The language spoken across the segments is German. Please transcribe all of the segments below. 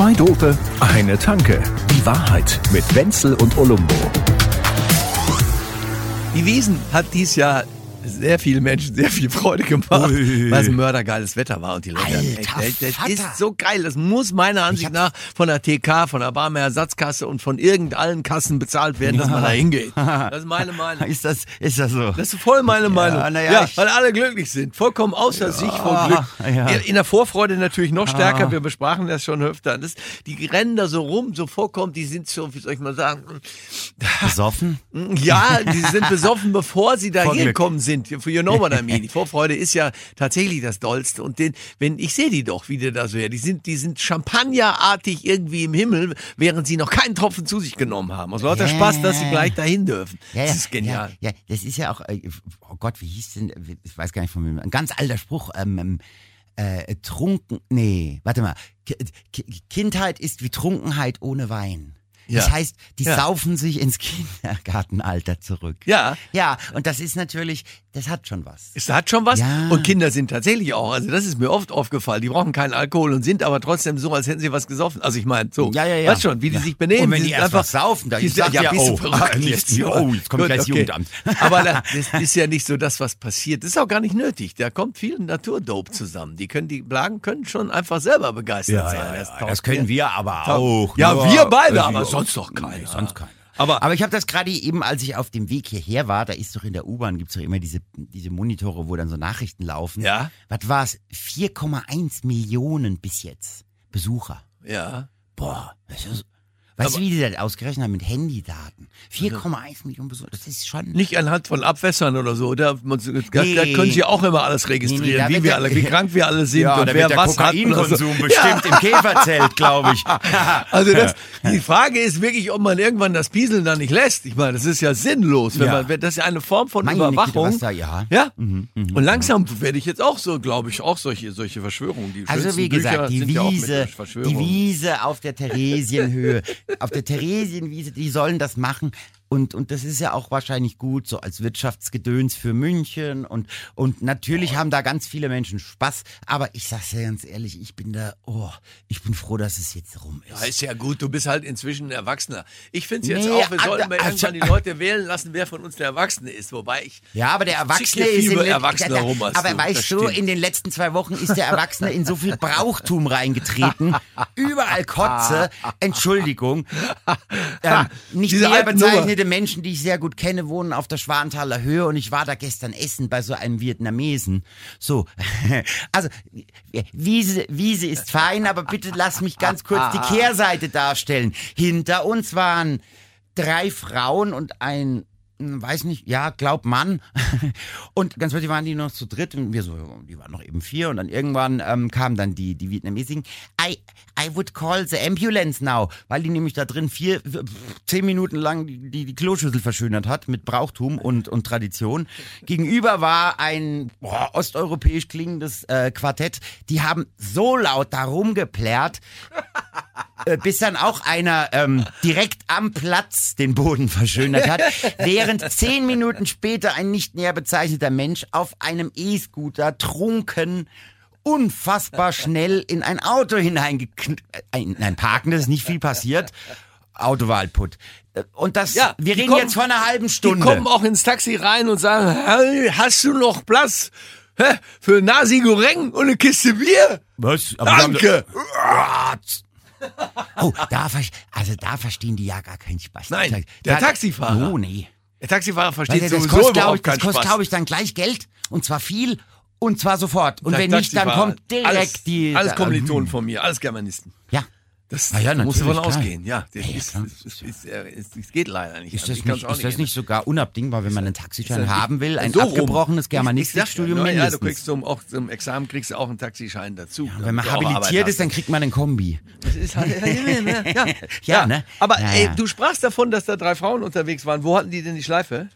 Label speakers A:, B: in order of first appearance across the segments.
A: Zwei Dope, eine Tanke. Die Wahrheit mit Wenzel und Olumbo.
B: Die Wiesen hat dies Jahr sehr viele Menschen sehr viel Freude gemacht,
C: Ui.
B: weil es mördergeiles Wetter war und die Leute haben echt,
C: Alter
B: das
C: Vater.
B: ist so geil. Das muss meiner Ansicht nach von der TK, von der Barmer Ersatzkasse und von irgendeinen Kassen bezahlt werden, dass man da hingeht. Das ist meine Meinung.
C: Ist das, ist das so?
B: Das ist voll meine Meinung.
C: ja,
B: ja,
C: ich-
B: weil alle glücklich sind. Vollkommen außer sich vor Glück.
C: ja.
B: In- der Vorfreude natürlich noch stärker. Wir besprachen das schon öfter. Das, die rennen da so rum, so vorkommt, die sind so, wie soll ich mal sagen,
C: Besoffen?
B: ja, die sind besoffen, bevor sie da
C: Vor Glück.
B: Sind. You know what I mean. Die Vorfreude ist ja tatsächlich das Dollste. Und den, wenn, ich sehe die doch, wie der da so her. Die sind, die sind champagnerartig irgendwie im Himmel, während sie noch keinen Tropfen zu sich genommen haben. Aus lauter
C: Ja.
B: Spaß, dass sie gleich dahin dürfen.
C: Ja,
B: das ist genial.
C: Ja, ja, das ist ja auch, äh, oh Gott, wie hieß denn, ich weiß gar nicht von wem, ein ganz alter Spruch, ähm, ähm, äh, trunken, nee, warte mal, Ki- Ki- Kindheit ist wie Trunkenheit ohne Wein. Das
B: Ja.
C: heißt, die
B: Ja.
C: saufen sich ins Kindergartenalter zurück.
B: Ja.
C: Ja, und das ist natürlich, das hat schon was.
B: Es hat schon was.
C: Ja.
B: Und Kinder sind tatsächlich auch, also das ist mir oft aufgefallen, die brauchen keinen Alkohol und sind aber trotzdem so, als hätten sie was gesoffen. Also ich meine, so,
C: Ja, ja, ja.
B: weißt schon, wie die sich benehmen.
C: Und wenn
B: die
C: die
B: einfach,
C: saufen, da sag ja,
B: du
C: oh,
B: verrückt
C: nicht-
B: jetzt.
C: oh, jetzt kommt gleich das Jugendamt.
B: Aber das, das ist ja nicht so das, was passiert. Das ist auch gar nicht nötig. Da kommt viel Naturdope zusammen. Die können, die Blagen können schon einfach selber begeistert sein. taugt
C: das können wir aber auch.
B: Ja,
C: ne?
B: wir beide,
C: Also,
B: aber sonst doch keiner.
C: Nee, sonst keiner.
B: Aber-
C: aber ich habe das gerade eben, als ich auf dem Weg hierher war, da ist doch in der U-Bahn, gibt's doch immer diese, diese Monitore, wo dann so Nachrichten laufen.
B: Ja.
C: Was war's? 4,1 Millionen bis jetzt Besucher.
B: Ja.
C: Boah, das ist, weißt du, wie die das ausgerechnet haben mit Handydaten? 4,1 Millionen Besucher, das ist schon...
B: Nicht anhand von Abwässern oder so. Da, da, da
C: Nee.
B: können Sie auch immer alles
C: Nee,
B: registrieren,
C: nee, da
B: wie wir alle, wie krank wir alle sind und
C: da
B: wer was hat. oder so.
C: Kokainkonsum bestimmt im Käferzelt, glaube ich.
B: Also das, die Frage ist wirklich, ob man irgendwann das Pieseln da nicht lässt. Ich meine, das ist ja sinnlos. Wenn
C: Ja.
B: man, das ist ja eine Form von
C: Meine
B: Überwachung.
C: was da- ja.
B: Ja.
C: Mhm,
B: Und langsam werde ich jetzt auch so, glaube ich, auch solche, solche Verschwörungen. Die
C: Also wie gesagt, die
B: ja
C: Wiese, die. Wiese auf der Theresienhöhe, auf der Theresienwiese, die sollen das machen. Und, und das ist ja auch wahrscheinlich gut, so als Wirtschaftsgedöns für München. Und, und natürlich haben da ganz viele Menschen Spaß. Aber ich sag's dir ganz ehrlich, ich bin da, oh, ich bin froh, dass es jetzt rum ist.
B: Ja, ist ja gut, du bist halt inzwischen ein Erwachsener. Ich finde es jetzt
C: Nee,
B: auch, wir
C: also-
B: sollten mal
C: also-
B: irgendwann die Leute wählen lassen, wer von uns der Erwachsene ist. Wobei ich.
C: Ja, aber der Erwachsene ist in
B: Erwachsener
C: Ja,
B: rum
C: Aber
B: du,
C: weißt du, in den letzten zwei Wochen ist der Erwachsene in so viel Brauchtum reingetreten. Überall Kotze. Entschuldigung. Ähm, nicht
B: Diese
C: näher bezeichnete Menschen, die ich sehr gut kenne, wohnen auf der Schwanthaler Höhe und ich war da gestern essen bei so einem Vietnamesen. So, also Wiese, Wiese ist fein, aber bitte lass mich ganz kurz die Kehrseite darstellen. Hinter uns waren drei Frauen und ein weiß nicht, ja, glaub Mann. Und ganz plötzlich waren die noch zu dritt und wir so, die waren noch eben vier und dann irgendwann ähm, kamen dann die, die Vietnamesigen. I, I would call the ambulance now, weil die nämlich da drin vier, zehn Minuten lang die, die, Kloschüssel verschönert hat mit Brauchtum und, und Tradition. Gegenüber war ein boah, osteuropäisch klingendes äh, Quartett. Die haben so laut da rumgeplärrt, äh, bis dann auch einer ähm, direkt am Platz den Boden verschönert hat, während zehn Minuten später ein nicht näher bezeichneter Mensch auf einem E-Scooter trunken unfassbar schnell in ein Auto hineingeknallt. In ein Parken, das ist nicht viel passiert. Auto war halt putt. Und das,
B: Ja,
C: wir
B: die
C: reden
B: kommen-
C: jetzt von einer halben
B: Die
C: Stunde.
B: kommen auch ins Taxi rein und sagen, hey, hast du noch Platz hä, für Nasi Goreng und eine Kiste Bier?
C: Was?
B: Danke.
C: Oh, da, also da verstehen die ja gar keinen Spaß.
B: Nein,
C: Da-
B: der Taxifahrer.
C: Oh, nee.
B: Der Taxifahrer
C: Weil
B: versteht
C: das
B: sowieso
C: kostet,
B: überhaupt
C: ich, das kostet, glaube ich, dann gleich Geld. Und zwar viel. Und zwar sofort. Und
B: Der
C: wenn nicht, dann kommt direkt
B: alles,
C: die.
B: Alles
C: da-
B: Kommilitonen von mir, alles Germanisten.
C: Ja.
B: Das
C: ja,
B: da du davon
C: klar.
B: ausgehen. Ja, das,
C: Ja, ja,
B: ist, das, ist, ist, das geht leider nicht.
C: Ist
B: Also
C: das, nicht, ist das nicht sogar unabdingbar, wenn man einen Taxischein haben will? Ein
B: so
C: abgebrochenes Germanistikstudium
B: ja, Ja, du
C: mindestens.
B: kriegst zum, auch zum Examen kriegst du auch einen Taxischein dazu.
C: Und wenn man habilitiert ist, dann kriegt man einen Kombi.
B: Das ist halt, ja, ja,
C: Ja, ne?
B: Aber
C: Ja,
B: ey, du sprachst davon, dass da drei Frauen unterwegs waren. Wo hatten die denn die Schleife?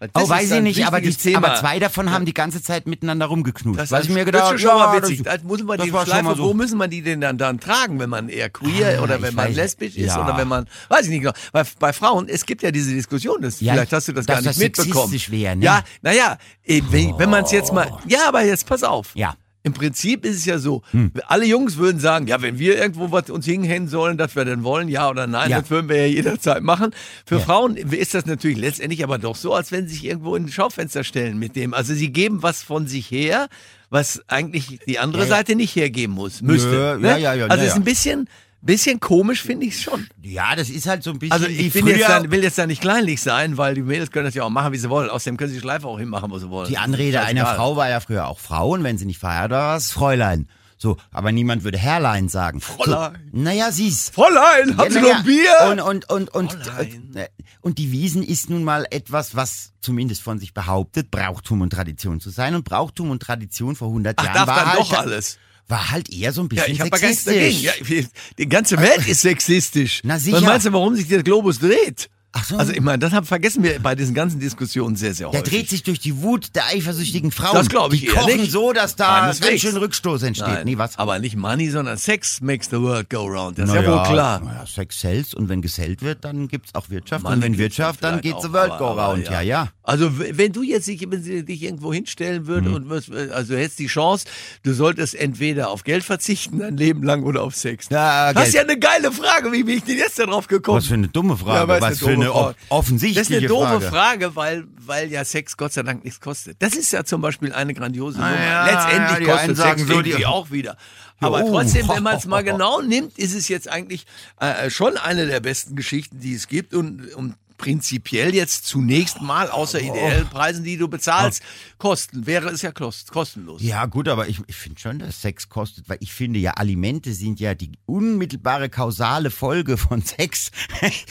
B: Weil das
C: Oh, weiß
B: ist
C: ich nicht, aber, die,
B: Thema.
C: aber zwei davon haben die ganze Zeit miteinander rumgeknutscht.
B: Das,
C: was ich mir
B: das
C: gedacht
B: ist mal
C: ja, das-
B: Da muss man
C: das
B: Schleife,
C: so.
B: wo müssen man die denn dann, dann tragen, wenn man eher queer
C: Ah,
B: oder wenn man lesbisch ist
C: Ja.
B: oder wenn man, weiß ich nicht genau. Weil bei Frauen, es gibt ja diese Diskussion, das,
C: Ja,
B: vielleicht hast du das gar nicht
C: das
B: mitbekommen.
C: wäre, ne?
B: Ja, naja, wenn, wenn man es jetzt mal, ja, aber jetzt pass auf.
C: Ja.
B: Im Prinzip ist es ja so,
C: Hm.
B: alle Jungs würden sagen, ja, wenn wir irgendwo was uns hinhängen sollen, dass wir denn wollen, ja oder nein,
C: Ja.
B: das würden wir ja jederzeit machen. Für
C: Ja.
B: Frauen ist das natürlich letztendlich aber doch so, als wenn sie sich irgendwo in ein Schaufenster stellen mit dem. Also sie geben was von sich her, was eigentlich die andere
C: Ja.
B: Seite nicht hergeben muss, müsste. Ne?
C: ja, ja, ja,
B: also es ist ein bisschen, bisschen komisch, finde ich schon.
C: Ja, das ist halt so ein bisschen
B: Also ich bin jetzt dann, will jetzt da nicht kleinlich sein, weil die Mädels können das ja auch machen, wie sie wollen. Außerdem können sie die Schleife auch hinmachen, wo sie wollen.
C: Die Anrede einer
B: Scheißegal.
C: Frau war ja früher auch Frau und wenn sie nicht verheiratet war, es Fräulein. So, aber niemand würde Herrlein sagen.
B: Fräulein.
C: So, naja, sieh's.
B: Fräulein, haben Sie
C: Ja,
B: noch
C: naja,
B: Bier?
C: Und, und, und, und,
B: Fräulein.
C: und, äh, und die Wiesen ist nun mal etwas, was zumindest von sich behauptet, Brauchtum und Tradition zu sein. Und Brauchtum und Tradition vor 100
B: Ach,
C: Jahren
B: darf
C: war,
B: dann
C: halt,
B: doch alles.
C: War halt eher so ein
B: Ja,
C: bisschen
B: ich habe gar
C: sexistisch.
B: dagegen. Ja, die ganze Welt ist sexistisch.
C: Na, sicher.
B: Was meinst du, warum sich der Globus dreht?
C: Ach so.
B: Also ich meine, das haben, vergessen wir bei diesen ganzen Diskussionen sehr, sehr
C: Der
B: häufig.
C: dreht sich durch die Wut der eifersüchtigen Frauen.
B: Das glaub ich
C: Die kochen
B: nicht.
C: so, dass da ganz
B: Keineswegs.
C: schön Rückstoß entsteht.
B: Nein,
C: Nee, was?
B: aber nicht Money, sondern Sex makes the world go round. Das ist
C: Na
B: ja wohl klar.
C: Naja, Sex sells und wenn gesellt wird, dann gibt's auch Wirtschaft.
B: Money
C: und wenn Wirtschaft, dann geht's the world
B: aber-
C: go
B: aber
C: round. Ja, ja.
B: Also wenn du jetzt dich, wenn sie dich irgendwo hinstellen würde
C: Mhm.
B: und wirst, also du hättest die Chance, du solltest entweder auf Geld verzichten dein Leben lang oder auf Sex.
C: Ja,
B: das ist ja eine geile Frage. Wie bin ich denn jetzt da drauf gekommen?
C: Was für eine dumme Frage.
B: aber ist
C: was für eine
B: Frage.
C: off- offensichtliche
B: Das ist eine doofe
C: Frage.
B: Frage, weil, weil ja Sex Gott sei Dank nichts kostet. Das ist ja zum Beispiel eine grandiose Nummer.
C: ja,
B: Letztendlich
C: die
B: kostet Sex
C: so,
B: irgendwie auch wieder. Aber
C: oh.
B: trotzdem, wenn man es mal genau nimmt, ist es jetzt eigentlich äh, schon eine der besten Geschichten, die es gibt und, und prinzipiell jetzt zunächst mal außer ideellen Preisen, die du bezahlst, kosten. Wäre es ja kost, kostenlos.
C: Ja, gut, aber ich, ich finde schon, dass Sex kostet, weil ich finde ja, Alimente sind ja die unmittelbare kausale Folge von Sex.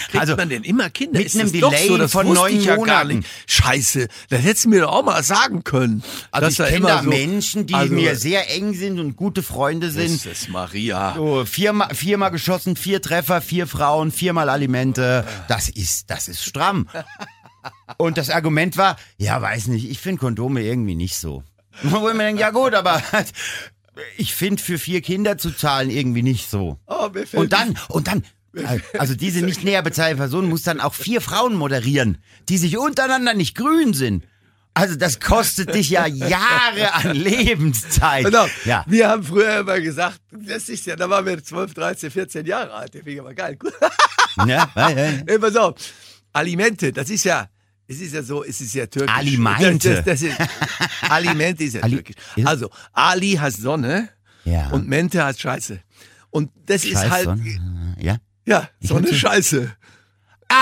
B: Kriegt man denn immer Kinder?
C: mit
B: Ist
C: einem
B: das
C: Delay
B: so, das
C: von neun
B: ich ja
C: Monaten.
B: Scheiße, das hättest du mir doch auch mal sagen können.
C: Also
B: dass
C: ich
B: da
C: kenne
B: immer
C: da
B: so-
C: Menschen, die
B: also,
C: mir sehr eng sind und gute Freunde sind.
B: Jesus Maria.
C: So, viermal, viermal geschossen, vier Treffer, vier Frauen, viermal Alimente. Das ist, das ist stramm. Und das Argument war, ja, weiß nicht, ich finde Kondome irgendwie nicht so. Wo ich mir denke, ja gut, aber ich finde für vier Kinder zu zahlen irgendwie nicht so.
B: Oh, mir fällt
C: Und dann, und dann, also diese nicht näher bezahlte Person muss dann auch vier Frauen moderieren, die sich untereinander nicht grün sind. Also das kostet dich ja Jahre an Lebenszeit.
B: Genau.
C: Ja.
B: Wir haben früher immer gesagt, das ist ja, da waren wir 12, 13, 14 Jahre alt. Der finde ich aber geil.
C: Ja, ja, ja.
B: Ey, pass auf. Alimente, das ist ja, es ist ja so, es ist ja türkisch.
C: Alimente.
B: Das, das, das ist, Alimente ist ja
C: Ali-
B: türkisch.
C: ist-
B: Also, Ali heißt Sonne
C: Ja.
B: und Mente heißt Scheiße. Und das ist
C: Scheiß
B: halt,
C: Sonne. Ja.
B: ja, Sonne Scheiße.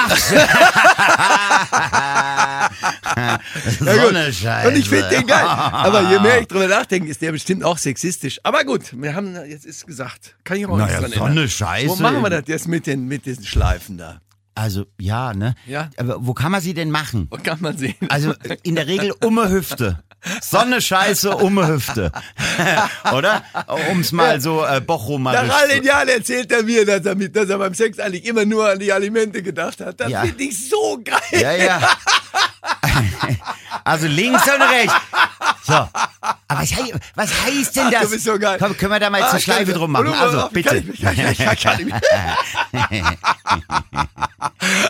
B: Gut.
C: Sonne Scheiße.
B: Und ich finde den geil. Aber je mehr ich drüber nachdenke, ist der bestimmt auch sexistisch. Aber gut, wir haben, jetzt ist gesagt. Kann ich auch
C: Naja,
B: nichts dran
C: Sonne
B: ändern.
C: Scheiße.
B: Wo machen wir das jetzt mit den, mit diesen Schleifen da?
C: Also, ja, ne?
B: Ja.
C: Aber wo kann man sie denn machen?
B: Wo kann man sehen?
C: Also, in der Regel um die Hüfte. Sonne Scheiße um die Hüfte. Oder? Um's mal so äh,
B: Nach
C: bochumarisch
B: all den Jahren erzählt er mir, dass er, mit, dass er beim Sex eigentlich immer nur an die Alimente gedacht hat. Das
C: Ja.
B: finde ich so geil.
C: Ja, ja. Also links und rechts. So. Aber was, hei- was heißt denn das?
B: du bist so geil.
C: Komm, können wir da mal
B: Ah,
C: eine Schleife drum machen? Also,
B: ich-
C: bitte.
B: Kann ich, kann ich, kann ich,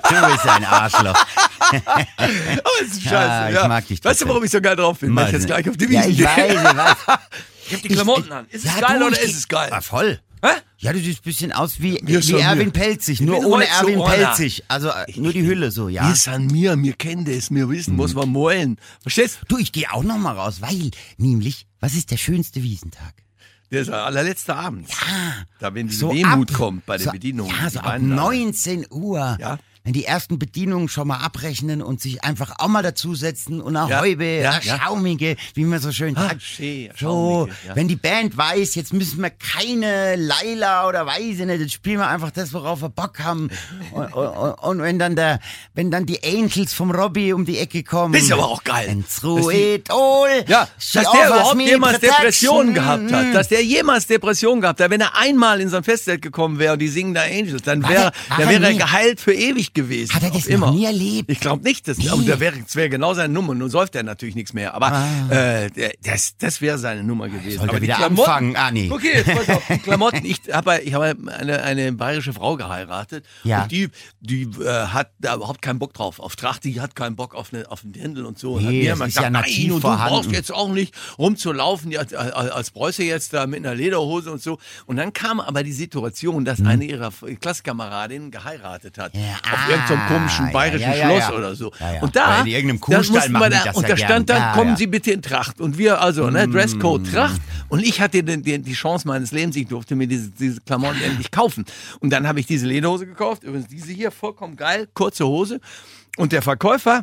C: Du bist ein Arschloch.
B: Oh, ist Scheiße.
C: Ah, ich
B: ja.
C: mag dich
B: Weißt du, warum ich so geil drauf bin? Weil ich jetzt gleich auf die
C: Ja,
B: Wiesen
C: ich
B: gehe.
C: weiß, ich weiß.
B: Ich hab die Klamotten an. Ist es
C: Ja,
B: geil
C: du,
B: oder
C: ich-
B: ist es geil?
C: Ah, voll.
B: Hä?
C: Ja, du siehst ein bisschen aus wie, wie Erwin
B: mir.
C: Pelzig,
B: Ich
C: nur ohne
B: so
C: Erwin
B: einer.
C: Pelzig. Also äh, nur die Hülle so, ja.
B: Wir ist an mir, mir kennen das, mir wissen, muss man wollen. Verstehst
C: Du, ich gehe auch noch mal raus, weil, nämlich, was ist der schönste Wiesentag?
B: Der ist der allerletzte Abend. Ja. Da, wenn die
C: So
B: Wehmut
C: ab-
B: kommt bei den
C: so,
B: Bedienungen.
C: Ja, so ab
B: weinen da.
C: 19 Uhr.
B: Ja.
C: Wenn die ersten Bedienungen schon mal abrechnen und sich einfach auch mal dazusetzen und eine
B: Ja,
C: Häube,
B: ja,
C: eine
B: ja.
C: schaumige, wie man so schön
B: Ah,
C: sagt.
B: schön,
C: so,
B: ja.
C: wenn die Band weiß, jetzt müssen wir keine Laila oder ich nicht, jetzt spielen wir einfach das, worauf wir Bock haben. Und, und, und wenn dann der, wenn dann die Angels vom Robbie um die Ecke kommen.
B: Das ist aber auch geil. Dass die-
C: Ruidol.
B: Ja, dass der überhaupt jemals Depressionen gehabt hat. Dass der jemals Depressionen gehabt hat. Wenn er einmal in so ein Festzelt gekommen wäre und die singen da Angels, dann wäre dann
C: er
B: wäre er geheilt für Ewigkeit. Gewesen.
C: Hat er das
B: immer.
C: nie erlebt?
B: Ich glaube nicht. Das,
C: Nee.
B: und da wäre wär genau seine Nummer. Nun säuft er natürlich nichts mehr. Aber äh, der- das, das wäre seine Nummer gewesen.
C: Sollte
B: aber
C: er wieder
B: Klamotten-
C: anfangen. Ah, nee.
B: Okay, jetzt pass auf. Die Klamotten. Ich habe ich hab eine, eine bayerische Frau geheiratet.
C: Ja.
B: Und die, die äh, hat da überhaupt keinen Bock drauf. Auf Tracht, die hat keinen Bock auf, eine, auf einen Dirndl und so. Und
C: Nee,
B: hat mir
C: das
B: immer
C: ist ja
B: gesagt,
C: nativ
B: nein, und du
C: vorhanden.
B: brauchst jetzt auch nicht rumzulaufen ja, als, als Preuße jetzt da mit einer Lederhose und so. Und dann kam aber die Situation, dass eine ihrer Klassenkameradinnen geheiratet hat.
C: Hm. Ja,
B: auf
C: ah,
B: irgendeinem komischen
C: ja,
B: bayerischen Schloss oder so. Und da,
C: in irgendeinem Kuhstall machen
B: da,
C: das
B: und da stand dann, kommen. Sie bitte in Tracht. Und wir, also, ne, Dresscode Tracht. Und ich hatte den, den, die Chance meines Lebens, ich durfte mir diese, diese Klamotten endlich kaufen. Und dann habe ich diese Lederhose gekauft, übrigens diese hier, vollkommen geil, kurze Hose. Und der Verkäufer,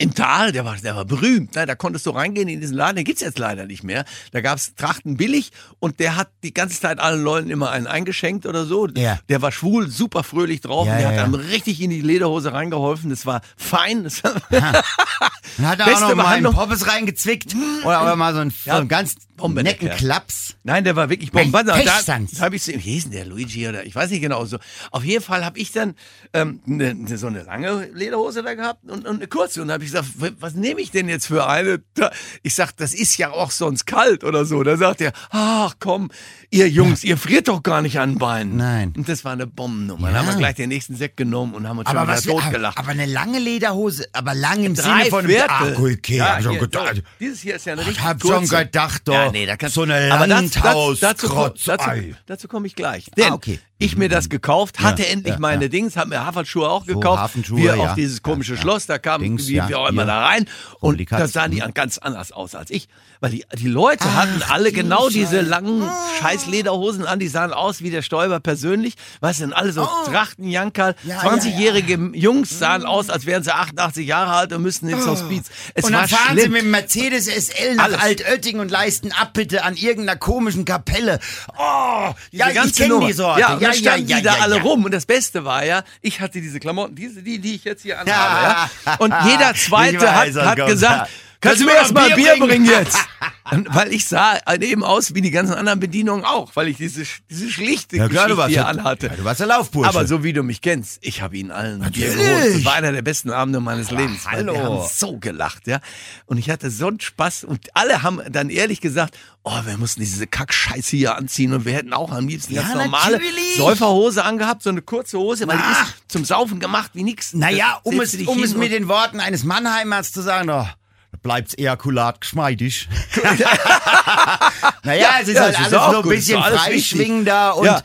B: im Tal, der war, der war berühmt. Ne? Da konntest du reingehen in diesen Laden, den gibt's jetzt leider nicht mehr. Da gab's Trachten billig und der hat die ganze Zeit allen Leuten immer einen eingeschenkt oder so.
C: Ja.
B: Der war schwul, super fröhlich drauf.
C: Ja,
B: der
C: ja,
B: hat einem richtig in die Lederhose reingeholfen. Das war fein. Das
C: Dann hat er auch noch mal einen. Poppes reingezwickt. Oder aber mal so
B: Ja,
C: so einen ganz
B: Bombe, der
C: netten
B: Kerl.
C: Klaps.
B: Nein, der war wirklich Bombe. Da, da habe ich so, wie hieß denn der Luigi oder ich weiß nicht genau so. Auf jeden Fall habe ich dann ähm, ne, ne, so eine lange Lederhose da gehabt und, und eine kurze. Und da habe ich gesagt, was nehme ich denn jetzt für eine? Ich sag, das ist ja auch sonst kalt oder so. Da sagt er, ach komm, ihr Jungs, ihr friert doch gar nicht an den Beinen.
C: Nein.
B: Und das war eine Bombennummer.
C: Ja.
B: Dann haben wir gleich den nächsten Sekt genommen und haben uns
C: Aber
B: schon
C: was
B: wieder totgelacht.
C: Aber eine lange Lederhose, aber lang im
B: Drei
C: Sinne von
B: Viertel.
C: Ah, okay,
B: Ja,
C: hab schon
B: hier,
C: gedacht.
B: so, dieses hier ist ja eine
C: Ich
B: richtig
C: hab
B: kurze.
C: schon gedacht, doch.
B: Ja, nee, da kannst
C: so eine
B: aber das- das- dazu, dazu,
C: Ei.
B: dazu komme ich gleich. Denn
C: Ah, okay.
B: Ich mir das gekauft, hatte endlich
C: ja,
B: meine
C: ja.
B: Dings, habe mir Haferschuhe auch
C: So,
B: gekauft.
C: Hafenschuhe,
B: wir
C: ja.
B: auf dieses komische
C: Ja, ja.
B: Schloss, da kamen
C: Dings,
B: wir,
C: ja,
B: wir auch immer da rein. Und
C: die
B: da sahen die ganz anders aus als ich. Weil die, die Leute hatten alle genau diese langen scheiß Lederhosen an, die sahen aus wie der Stäuber persönlich. Weißt du, denn alle so Trachtenjankerl,
C: Oh. Ja, ja,
B: 20-jährige Jungs sahen aus, als wären sie 88 Jahre alt und müssten jetzt auf Speeds. Es
C: und
B: war
C: dann fahren
B: schlimm.
C: sie mit dem Mercedes SL nach
B: Alles.
C: Altötting und leisten Abbitte an irgendeiner komischen Kapelle. Oh, ja, ich kenne die Sorte.
B: Ja, und dann standen die da alle
C: ja.
B: rum. Und das Beste war ja, ich hatte diese Klamotten, diese, die, die ich jetzt hier anhabe.
C: Ja.
B: Ja. Und jeder Zweite hat,
C: weiß,
B: hat gesagt,
C: ja.
B: Kannst du mir
C: noch
B: erst mal
C: Bier
B: Bier
C: bringen?"
B: bringen jetzt? Und weil ich sah eben aus wie die ganzen anderen Bedienungen auch, weil ich diese, diese schlichte
C: Ja, klar,
B: Geschichte
C: warst
B: hier anhatte.
C: Ja, du warst der Laufbursche.
B: Aber so wie du mich kennst, ich habe ihnen allen ein Bier
C: Natürlich.
B: geholt. Das war einer der besten Abende meines Lebens. weil
C: hallo.
B: Wir haben so gelacht, ja. Und ich hatte so einen Spaß. Und alle haben dann ehrlich gesagt, oh, wir mussten diese Kackscheiße hier anziehen und wir hätten auch am liebsten
C: Ja,
B: ganz normale
C: natürlich.
B: Säuferhose angehabt, so eine kurze Hose, weil die
C: Na.
B: ist zum Saufen gemacht wie nix.
C: Naja, um es, um es mit den Worten eines Mannheimers zu sagen, oh, da bleibt's Ejakulat geschmeidig. naja, es ist
B: ja,
C: halt
B: ist
C: alles so ein bisschen freischwingender und
B: Ja.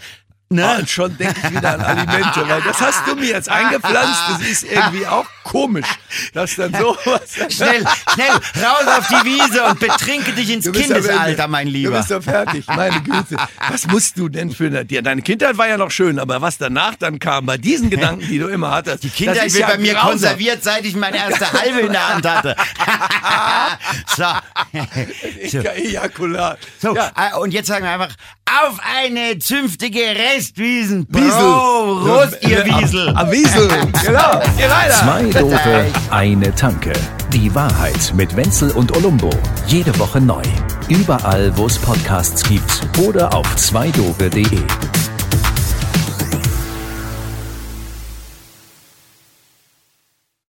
C: Ne?
B: Ah, und schon denke ich wieder an Alimente, weil das hast du mir jetzt eingepflanzt. Das ist irgendwie auch komisch, dass dann sowas.
C: Schnell, schnell, raus auf die Wiese und betrinke dich ins
B: Du
C: Kindesalter,
B: Ende.
C: mein
B: Du
C: Lieber.
B: bist doch fertig, meine Güte. Was musst du denn für eine, dir- deine Kindheit war ja noch schön, aber was danach dann kam, bei diesen Gedanken, die du immer hattest.
C: Die Kindheit wird bei mir konserviert, seit ich meine erste halbe in der Hand hatte. so. so.
B: Ejakulat.
C: So,
B: Ja.
C: äh, und jetzt sagen wir einfach, auf eine zünftige Restwiesen.
B: Wiesel.
C: Pro, Prost, ihr Wiesel.
B: Am Wiesel. Genau. Ihr leider.
A: Zwei Dope, eine Tanke. Die Wahrheit mit Wenzel und Olumbo. Jede Woche neu. Überall, wo es Podcasts gibt oder auf zweidope.de.